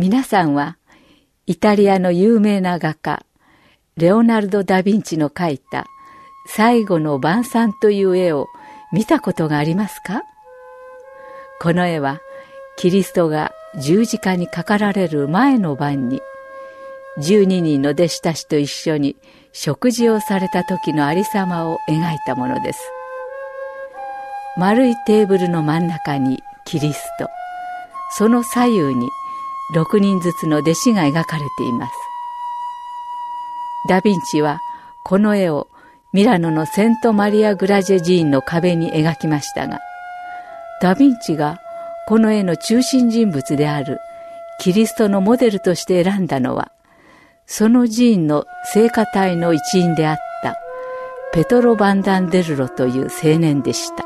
皆さんはイタリアの有名な画家レオナルド・ダ・ヴィンチの描いた最後の晩餐という絵を見たことがありますか？この絵はキリストが十字架にかかられる前の晩に12人の弟子たちと一緒に食事をされた時のありさまを描いたものです。丸いテーブルの真ん中にキリスト、その左右に6人ずつの弟子が描かれています。ダ・ヴィンチはこの絵をミラノのセント・マリア・グラジェ寺院の壁に描きましたが、ダ・ヴィンチがこの絵の中心人物であるキリストのモデルとして選んだのは、その寺院の聖歌隊の一員であったペトロ・バンダンデルロという青年でした。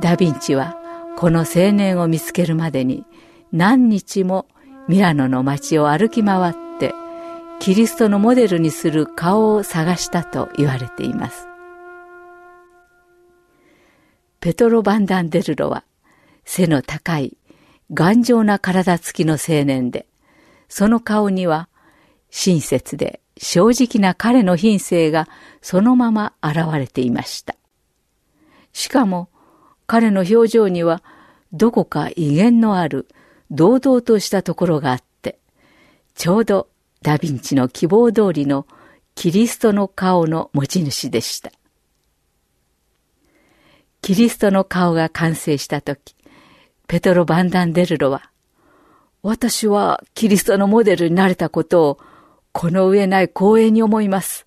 ダ・ヴィンチはこの青年を見つけるまでに何日もミラノの街を歩き回ってキリストのモデルにする顔を探したと言われています。ペトロ・バンダンデルロは背の高い頑丈な体つきの青年で、その顔には親切で正直な彼の品性がそのまま現れていました。しかも彼の表情にはどこか威厳のある堂々としたところがあって、ちょうどダヴィンチの希望通りのキリストの顔の持ち主でした。キリストの顔が完成したとき、ペトロ・バンダンデルロは、私はキリストのモデルになれたことをこの上ない光栄に思います。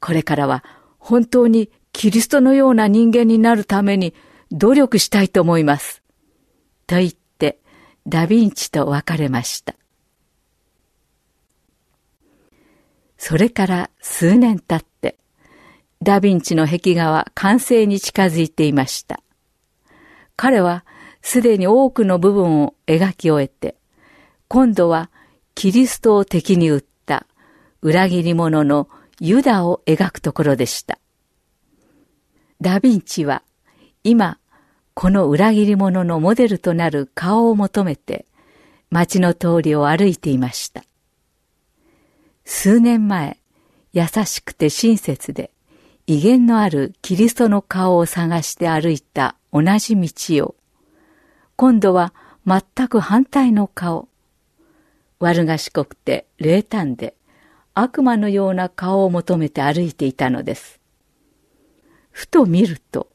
これからは本当にキリストのような人間になるために努力したいと思います。と言ってダヴィンチと別れました。それから数年経って、ダヴィンチの壁画は完成に近づいていました。彼はすでに多くの部分を描き終えて、今度はキリストを敵に撃った裏切り者のユダを描くところでした。ダヴィンチは今、この裏切り者のモデルとなる顔を求めて街の通りを歩いていました。数年前、優しくて親切で、威厳のあるキリストの顔を探して歩いた同じ道を、今度は全く反対の顔、悪賢くて冷淡で悪魔のような顔を求めて歩いていたのです。ふと見ると、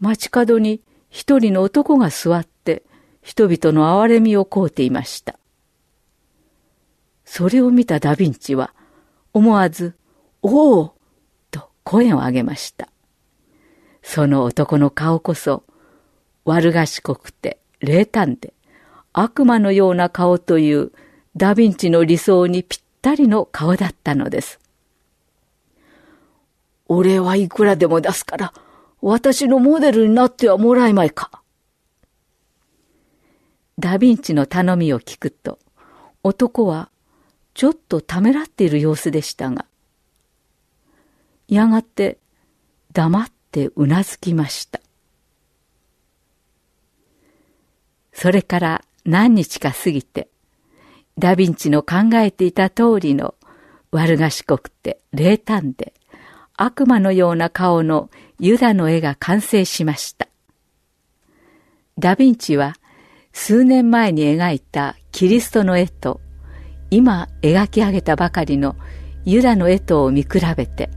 街角に一人の男が座って人々の憐れみをこうていました。それを見たダヴィンチは、思わず、おおと声を上げました。その男の顔こそ、悪賢くて冷淡で、悪魔のような顔というダヴィンチの理想にぴったりの顔だったのです。俺はいくらでも出すから、私のモデルになってはもらえまいか。ダヴィンチの頼みを聞くと、男はちょっとためらっている様子でしたが、やがて黙ってうなずきました。それから何日か過ぎて、ダヴィンチの考えていた通りの悪賢くて冷淡で悪魔のような顔のユダの絵が完成しました。ダヴィンチは数年前に描いたキリストの絵と今描き上げたばかりのユダの絵とを見比べて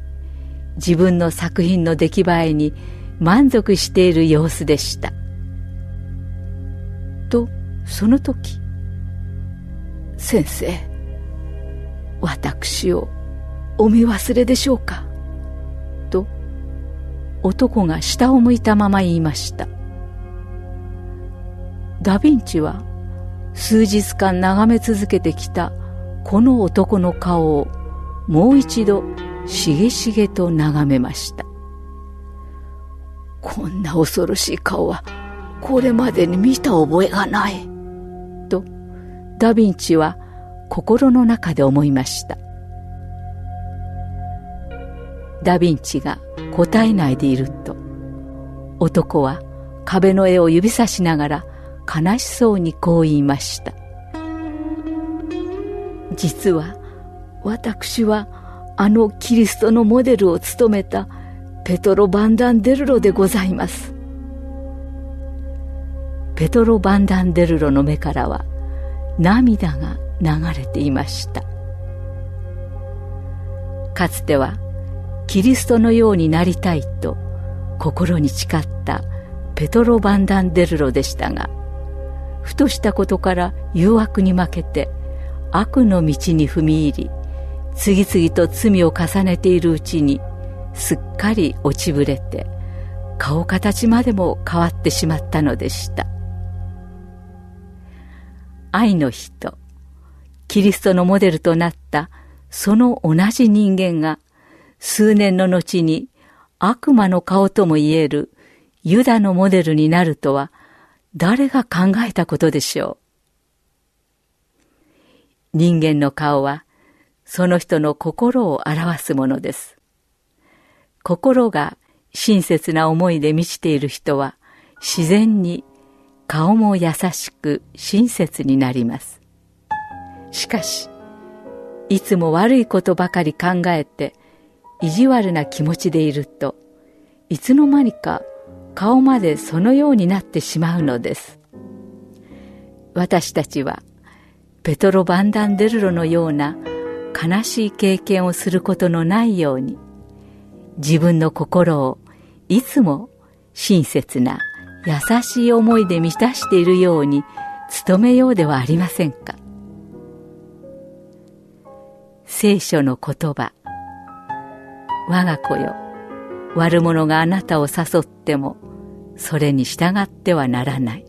自分の作品の出来栄えに満足している様子でした。とその時先生私をお見忘れでしょうか？男が下を向いたまま言いました。ダヴィンチは数日間眺め続けてきたこの男の顔をもう一度しげしげと眺めました。こんな恐ろしい顔はこれまでに見た覚えがない。とダ・ヴィンチは心の中で思いました。ダ・ヴィンチが答えないでいると。男は壁の絵を指さしながら悲しそうにこう言いました。実は私はあのキリストのモデルを務めたペトロ・バンダンデルロでございます。ペトロ・バンダンデルロの目からは涙が流れていました。かつてはキリストのようになりたいと心に誓ったペトロ・バンダンデルロでしたがふとしたことから誘惑に負けて悪の道に踏み入り次々と罪を重ねているうちにすっかり落ちぶれて顔形までも変わってしまったのでした。愛の人キリストのモデルとなったその同じ人間が数年の後に悪魔の顔とも言えるユダのモデルになるとは誰が考えたことでしょう？人間の顔はその人の心を表すものです。心が親切な思いで満ちている人は自然に顔も優しく親切になります。しかし、いつも悪いことばかり考えて意地悪な気持ちでいるといつの間にか顔までそのようになってしまうのです。私たちはペトロ・バンダンデルロのような悲しい経験をすることのないように自分の心をいつも親切な優しい思いで満たしているように努めようではありませんか聖書の言葉我が子よ。悪者があなたを誘ってもそれに従ってはならない。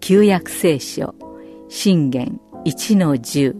旧約聖書信玄一の十。